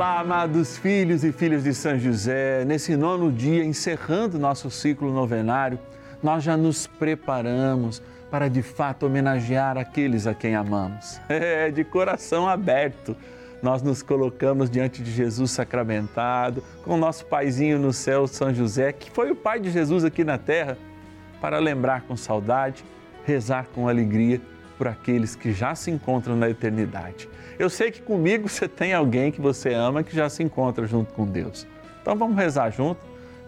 Olá, amados filhos e filhas de São José. Nesse nono dia, encerrando nosso ciclo novenário, nós já nos preparamos para de fato homenagear aqueles a quem amamos. É, de coração aberto. Nós nos colocamos diante de Jesus sacramentado, com o nosso paizinho no céu, São José, que foi o pai de Jesus aqui na terra, para lembrar com saudade, rezar com alegria por aqueles que já se encontram na eternidade. Eu sei que comigo você tem alguém que você ama que já se encontra junto com Deus. Então vamos rezar junto.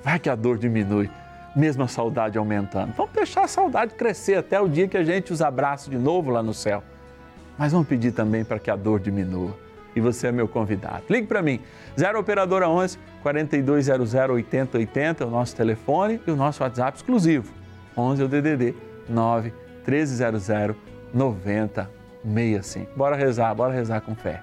Vai que a dor diminui, mesmo a saudade aumentando. Vamos deixar a saudade crescer até o dia que a gente os abraça de novo lá no céu. Mas vamos pedir também para que a dor diminua. E você é meu convidado. Ligue para mim, 0 Operadora 11 4200 8080, é o nosso telefone e o nosso WhatsApp exclusivo, 11 é o DDD 9 1300 9065. Bora rezar, bora rezar com fé.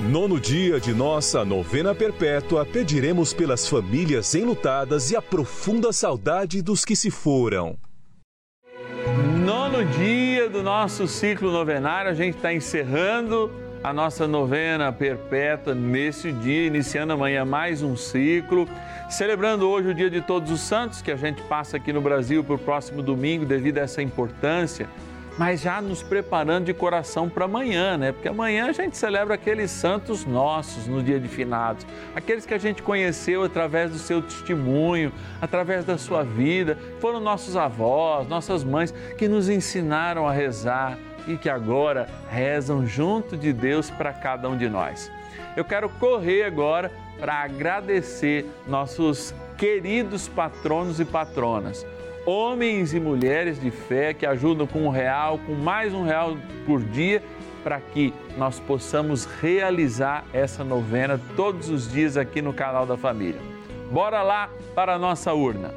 nono dia de nossa novena perpétua, pediremos pelas famílias enlutadas e a profunda saudade dos que se foram. Nono dia do nosso ciclo novenário, a gente está encerrando a nossa novena perpétua nesse dia, iniciando amanhã mais um ciclo, celebrando hoje o Dia de Todos os Santos, que a gente passa aqui no Brasil para o próximo domingo devido a essa importância, mas já nos preparando de coração para amanhã, né? Porque amanhã a gente celebra aqueles santos nossos no dia de finados, aqueles que a gente conheceu através do seu testemunho, através da sua vida, foram nossos avós, nossas mães que nos ensinaram a rezar e que agora rezam junto de Deus para cada um de nós. Eu quero correr agora para agradecer nossos queridos patronos e patronas, homens e mulheres de fé que ajudam com um real, com mais um real por dia, para que nós possamos realizar essa novena todos os dias aqui no canal da família. Bora lá para a nossa urna.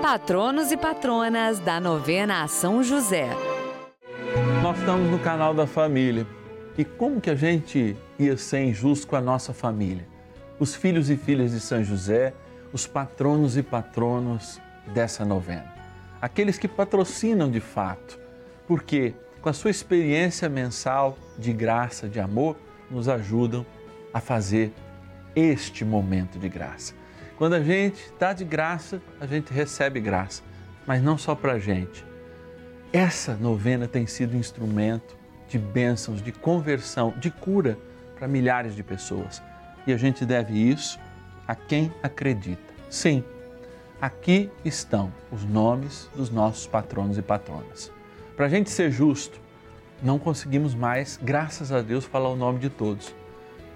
Patronos e patronas da novena a São José. Nós estamos no canal da família. E como que a gente ia ser injusto com a nossa família? Os filhos e filhas de São José, os patronos e patronos dessa novena. Aqueles que patrocinam de fato, porque com a sua experiência mensal de graça, de amor, nos ajudam a fazer este momento de graça. Quando a gente dá de graça, a gente recebe graça, mas não só para a gente. Essa novena tem sido instrumento de bênçãos, de conversão, de cura para milhares de pessoas. E a gente deve isso a quem acredita. Sim, aqui estão os nomes dos nossos patronos e patronas. Para a gente ser justo, não conseguimos mais, graças a Deus, falar o nome de todos.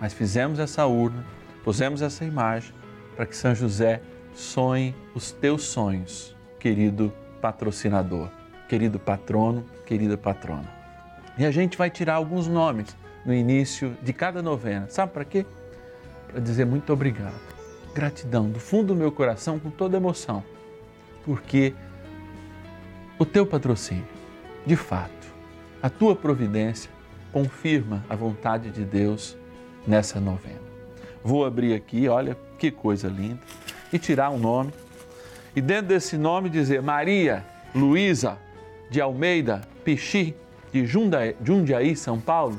Mas fizemos essa urna, pusemos essa imagem para que São José sonhe os teus sonhos, querido patrocinador, querido patrono, querida patrona. E a gente vai tirar alguns nomes no início de cada novena. Sabe para quê? Para dizer muito obrigado. Gratidão do fundo do meu coração, com toda emoção, porque o teu patrocínio, de fato, a tua providência confirma a vontade de Deus nessa novena. Vou abrir aqui, olha que coisa linda, e tirar um nome. E dentro desse nome dizer Maria Luísa de Almeida Pichi, de Jundiaí, São Paulo.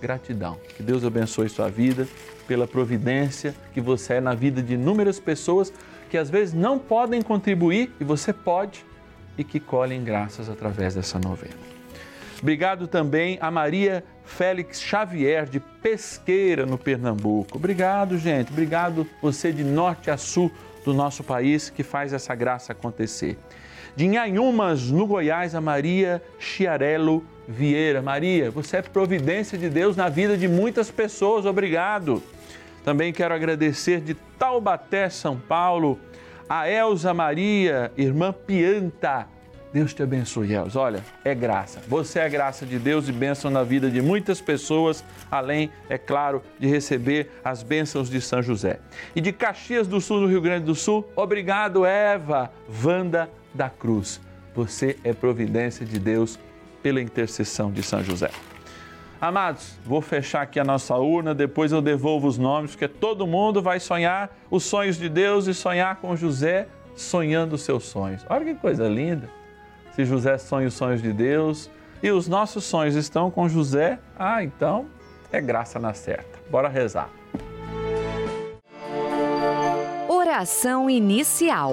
Gratidão. Que Deus abençoe sua vida pela providência que você é na vida de inúmeras pessoas que às vezes não podem contribuir e você pode e que colhem graças através dessa novena. Obrigado também a Maria Félix Xavier, de Pesqueira, no Pernambuco. Obrigado, gente. Obrigado você de norte a sul do nosso país que faz essa graça acontecer. De Inhanhumas, no Goiás, a Maria Chiarello Vieira. Maria, você é providência de Deus na vida de muitas pessoas. Obrigado. Também quero agradecer de Taubaté, São Paulo, a Elza Maria, irmã Pianta Deus te abençoe, Elza. Olha, é graça. Você é graça de Deus e bênção na vida de muitas pessoas, além, é claro, de receber as bênçãos de São José. E de Caxias do Sul, no Rio Grande do Sul, obrigado, Eva Vanda da Cruz. Você é providência de Deus pela intercessão de São José. Amados, vou fechar aqui a nossa urna, depois eu devolvo os nomes, porque todo mundo vai sonhar os sonhos de Deus e sonhar com José, sonhando os seus sonhos. Olha que coisa linda se José sonha os sonhos de Deus e os nossos sonhos estão com José, ah, então é graça na certa. Bora rezar. Oração inicial.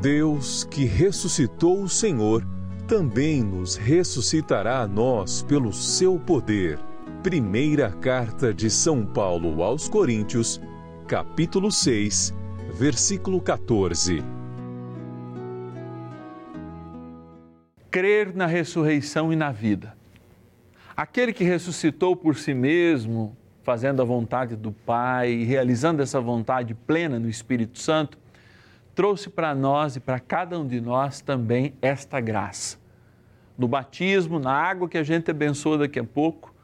Deus que ressuscitou o Senhor, também nos ressuscitará a nós pelo seu poder Primeira Carta de São Paulo aos Coríntios, capítulo 6, versículo 14. Crer na ressurreição e na vida. Aquele que ressuscitou por si mesmo, fazendo a vontade do Pai e realizando essa vontade plena no Espírito Santo, trouxe para nós e para cada um de nós também esta graça no batismo, na água que a gente abençoa daqui a pouco,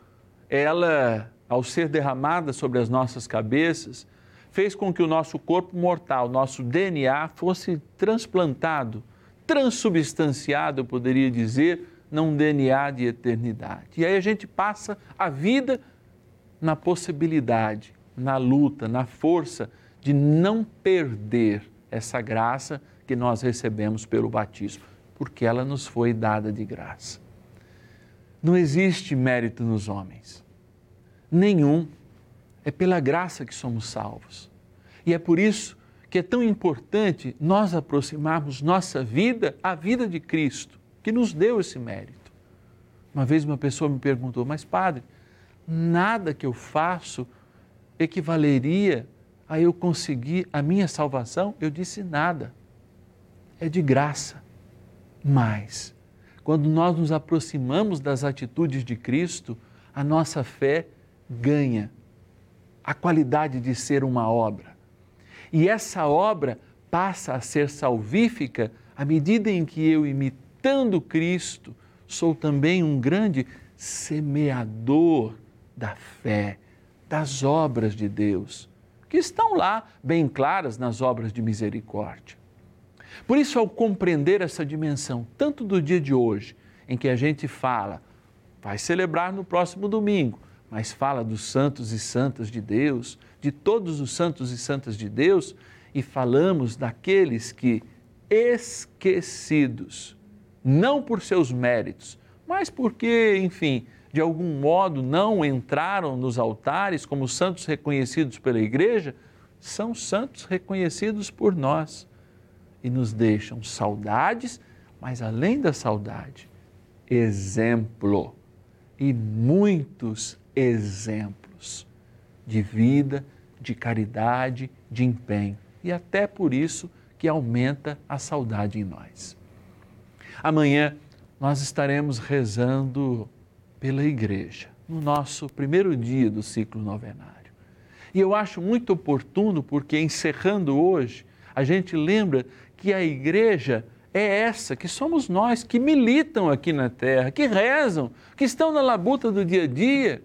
ela, ao ser derramada sobre as nossas cabeças, fez com que o nosso corpo mortal, nosso DNA, fosse transplantado, transubstanciado, eu poderia dizer, num DNA de eternidade. E aí a gente passa a vida na possibilidade, na luta, na força de não perder essa graça que nós recebemos pelo batismo, porque ela nos foi dada de graça. Não existe mérito nos homens, nenhum. É pela graça que somos salvos. E é por isso que é tão importante nós aproximarmos nossa vida à vida de Cristo, que nos deu esse mérito. Uma vez uma pessoa me perguntou, mas padre, nada que eu faço equivaleria a eu conseguir a minha salvação? Eu disse nada. É de graça. Mas, quando nós nos aproximamos das atitudes de Cristo, a nossa fé ganha a qualidade de ser uma obra. E essa obra passa a ser salvífica à medida em que eu, imitando Cristo, sou também um grande semeador da fé, das obras de Deus, que estão lá bem claras nas obras de misericórdia. Por isso, ao compreender essa dimensão, tanto do dia de hoje, em que a gente fala, vai celebrar no próximo domingo, mas fala dos santos e santas de Deus, de todos os santos e santas de Deus, e falamos daqueles que, esquecidos, não por seus méritos, mas porque, enfim, de algum modo não entraram nos altares como santos reconhecidos pela igreja, são santos reconhecidos por nós e nos deixam saudades, mas além da saudade, exemplo e muitos exemplos de vida, de caridade, de empenho e até por isso que aumenta a saudade em nós. Amanhã nós estaremos rezando pela igreja, no nosso primeiro dia do ciclo novenário. E eu acho muito oportuno, porque encerrando hoje, a gente lembra que a igreja é essa, que somos nós, que militam aqui na terra, que rezam, que estão na labuta do dia a dia.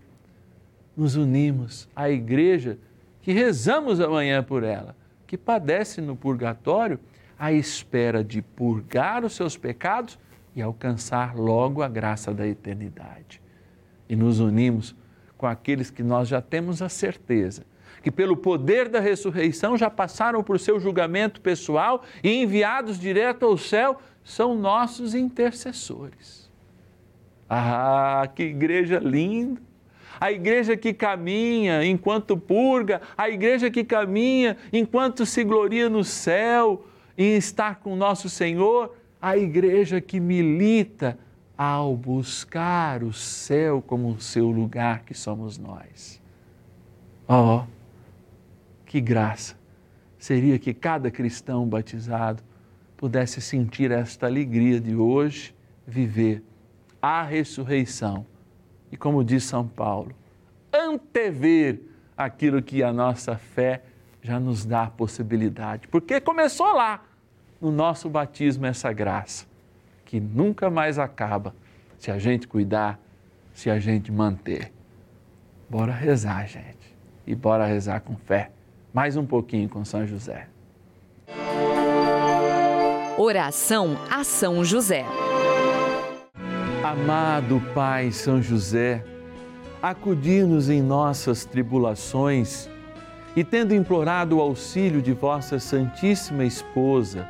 Nos unimos à igreja que rezamos amanhã por ela, que padece no purgatório à espera de purgar os seus pecados e alcançar logo a graça da eternidade e nos unimos com aqueles que nós já temos a certeza que, pelo poder da ressurreição, já passaram por seu julgamento pessoal e enviados direto ao céu, são nossos intercessores. Ah, que igreja linda! A igreja que caminha enquanto purga, a igreja que caminha enquanto se gloria no céu e está com nosso Senhor, a igreja que milita ao buscar o céu como o seu lugar que somos nós. Oh, que graça. Seria que cada cristão batizado pudesse sentir esta alegria de hoje viver a ressurreição e, como diz São Paulo, antever aquilo que a nossa fé já nos dá a possibilidade, porque começou lá no nosso batismo essa graça que nunca mais acaba se a gente cuidar, se a gente manter. Bora rezar, gente. E bora rezar com fé. Mais um pouquinho com São José. Oração a São José. Amado Pai São José, acudir-nos em nossas tribulações e, tendo implorado o auxílio de vossa Santíssima Esposa,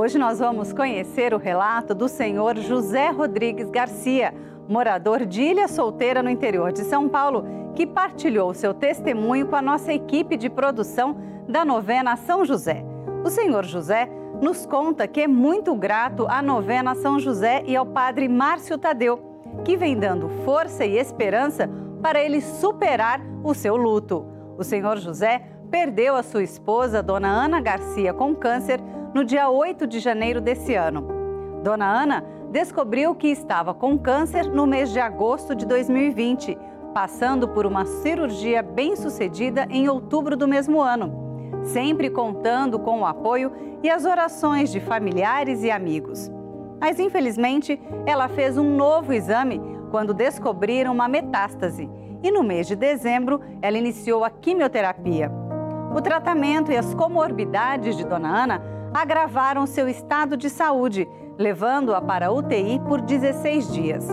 Hoje nós vamos conhecer o relato do senhor José Rodrigues Garcia, morador de Ilha Solteira, no interior de São Paulo, que partilhou seu testemunho com a nossa equipe de produção da novena São José. O senhor José nos conta que é muito grato à novena São José e ao padre Márcio Tadeu, que vem dando força e esperança para ele superar o seu luto. O senhor José perdeu a sua esposa, dona Ana Garcia, com câncer no dia 8 de janeiro desse ano. Dona Ana descobriu que estava com câncer no mês de agosto de 2020, passando por uma cirurgia bem-sucedida em outubro do mesmo ano sempre contando com o apoio e as orações de familiares e amigos. Mas infelizmente, ela fez um novo exame quando descobriram uma metástase e no mês de dezembro ela iniciou a quimioterapia. O tratamento e as comorbidades de Dona Ana agravaram seu estado de saúde, levando-a para UTI por 16 dias.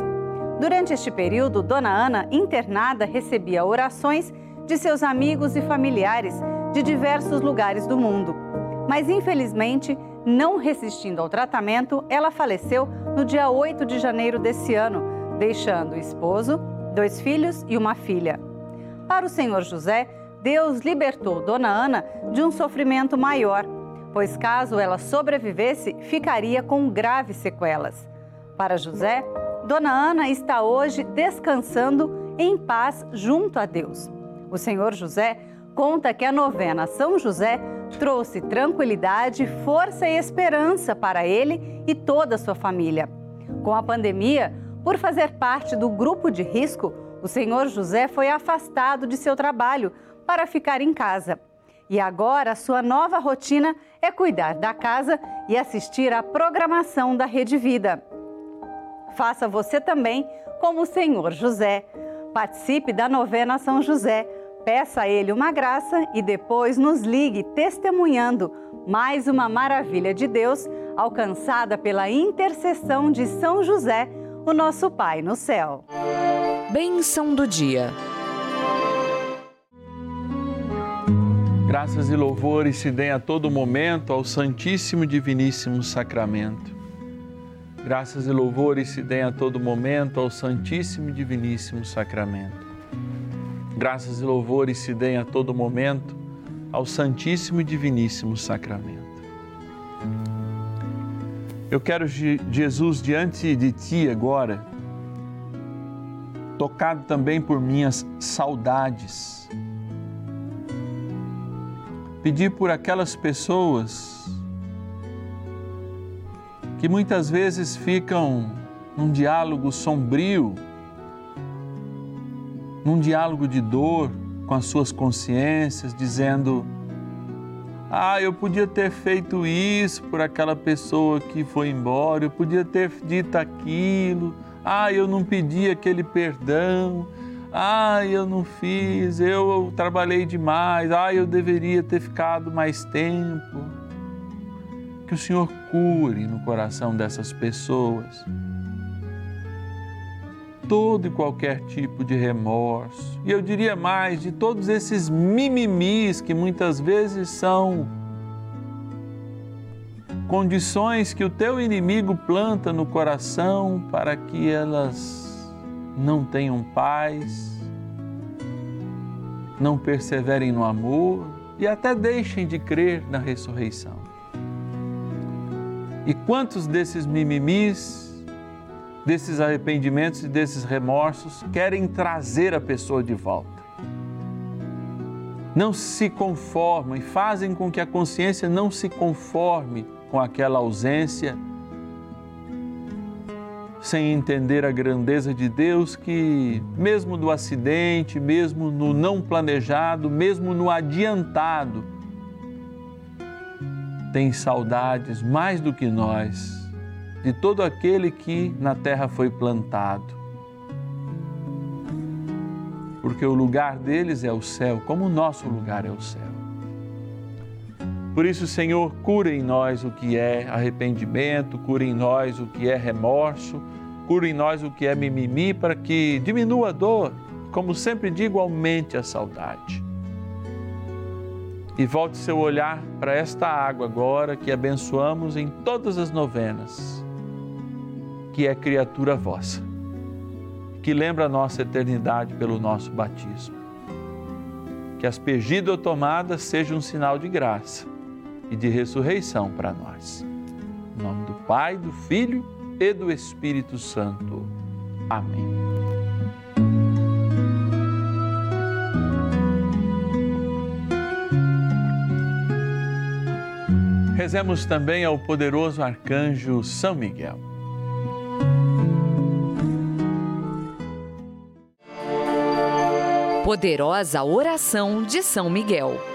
Durante este período, Dona Ana, internada, recebia orações de seus amigos e familiares de diversos lugares do mundo. Mas, infelizmente, não resistindo ao tratamento, ela faleceu no dia 8 de janeiro desse ano, deixando o esposo, dois filhos e uma filha. Para o senhor José, Deus libertou Dona Ana de um sofrimento maior, pois caso ela sobrevivesse, ficaria com graves sequelas. Para José, Dona Ana está hoje descansando em paz junto a Deus. O senhor José conta que a novena São José trouxe tranquilidade, força e esperança para ele e toda a sua família. Com a pandemia, por fazer parte do grupo de risco, o senhor José foi afastado de seu trabalho para ficar em casa. E agora sua nova rotina é cuidar da casa e assistir à programação da Rede Vida. Faça você também como o senhor José. Participe da novena São José Peça a Ele uma graça e depois nos ligue testemunhando mais uma maravilha de Deus alcançada pela intercessão de São José, o nosso Pai no céu. Bênção do dia. Graças e louvores se deem a todo momento ao Santíssimo e Diviníssimo Sacramento. Graças e louvores se deem a todo momento ao Santíssimo e Diviníssimo Sacramento. Graças e louvores se deem a todo momento ao Santíssimo e Diviníssimo Sacramento. Eu quero, Jesus, diante de Ti agora, tocado também por minhas saudades, pedir por aquelas pessoas que muitas vezes ficam num diálogo sombrio num diálogo de dor com as suas consciências, dizendo: Ah, eu podia ter feito isso por aquela pessoa que foi embora, eu podia ter dito aquilo, ah, eu não pedi aquele perdão, ah, eu não fiz, eu trabalhei demais, ah, eu deveria ter ficado mais tempo. Que o Senhor cure no coração dessas pessoas todo e qualquer tipo de remorso. E eu diria mais, de todos esses mimimis que muitas vezes são condições que o teu inimigo planta no coração para que elas não tenham paz, não perseverem no amor e até deixem de crer na ressurreição. E quantos desses mimimis, desses arrependimentos e desses remorsos querem trazer a pessoa de volta? Não se conformam e fazem com que a consciência não se conforme com aquela ausência sem entender a grandeza de Deus que, mesmo no acidente, mesmo no não planejado, mesmo no adiantado, tem saudades mais do que nós de todo aquele que na terra foi plantado. Porque o lugar deles é o céu, como o nosso lugar é o céu. Por isso, Senhor, cura em nós o que é arrependimento, cura em nós o que é remorso Cura em nós o que é mimimi para que diminua a dor, como sempre digo, aumente a saudade. E volte seu olhar para esta água agora que abençoamos em todas as novenas, que é criatura vossa, que lembra a nossa eternidade pelo nosso batismo. Que aspergida ou tomada seja um sinal de graça e de ressurreição para nós. Em nome do Pai, do Filho e do Espírito Santo. Amém. Rezemos também ao poderoso arcanjo São Miguel. Poderosa oração de São Miguel.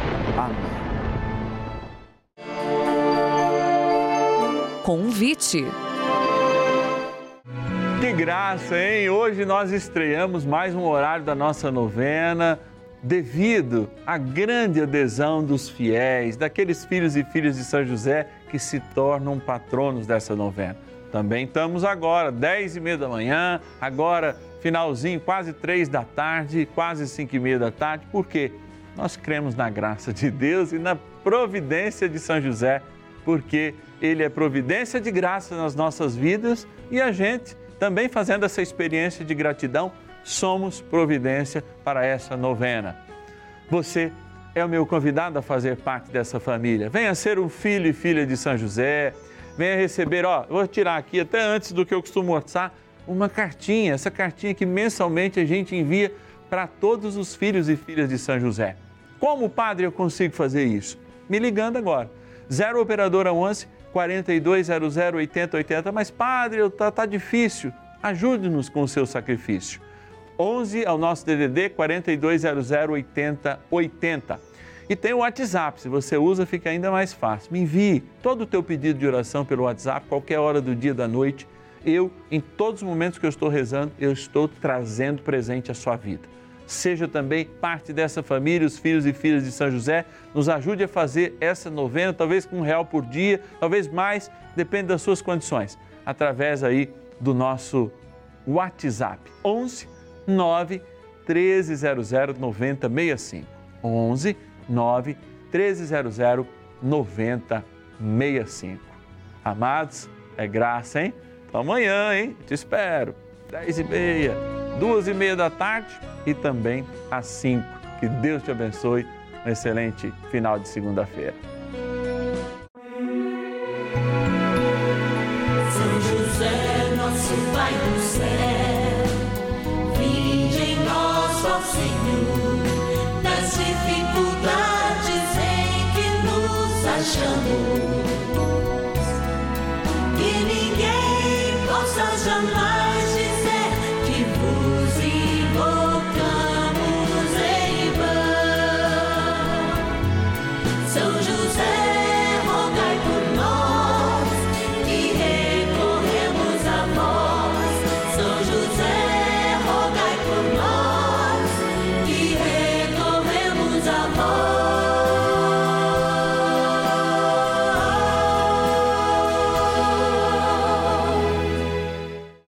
Amém. Convite. Que graça, hein? Hoje nós estreamos mais um horário da nossa novena, devido à grande adesão dos fiéis, daqueles filhos e filhas de São José que se tornam patronos dessa novena. Também estamos agora, 10 e meia da manhã, agora finalzinho, quase três da tarde, quase cinco e meia da tarde, porque nós cremos na graça de Deus e na providência de São José, porque ele é providência de graça nas nossas vidas e a gente, também fazendo essa experiência de gratidão, somos providência para essa novena. Você é o meu convidado a fazer parte dessa família. Venha ser um filho e filha de São José. Venha receber, ó, vou tirar aqui até antes do que eu costumo mostrar, uma cartinha, essa cartinha que mensalmente a gente envia para todos os filhos e filhas de São José. Como padre eu consigo fazer isso? Me ligando agora. 0 operadora 11 4200 8080, mas padre, tá, tá difícil. Ajude-nos com o seu sacrifício. 11 ao nosso DDD 4200 8080. E tem o WhatsApp, se você usa fica ainda mais fácil. Me envie todo o teu pedido de oração pelo WhatsApp, qualquer hora do dia da noite. Eu, em todos os momentos que eu estou rezando, eu estou trazendo presente a sua vida seja também parte dessa família, os filhos e filhas de São José. Nos ajude a fazer essa novena, talvez com um real por dia, talvez mais, depende das suas condições, através aí do nosso WhatsApp 11 9 1300 9065. 11 9 1300 9065. Amados, é graça, hein? Amanhã, hein? Te espero. 10 e meia, duas e meia da tarde e também às 5. Que Deus te abençoe. Um excelente final de segunda-feira. São José, nosso Pai do céu, vinde em nós, ó Senhor, das dificuldades em que nos achamos.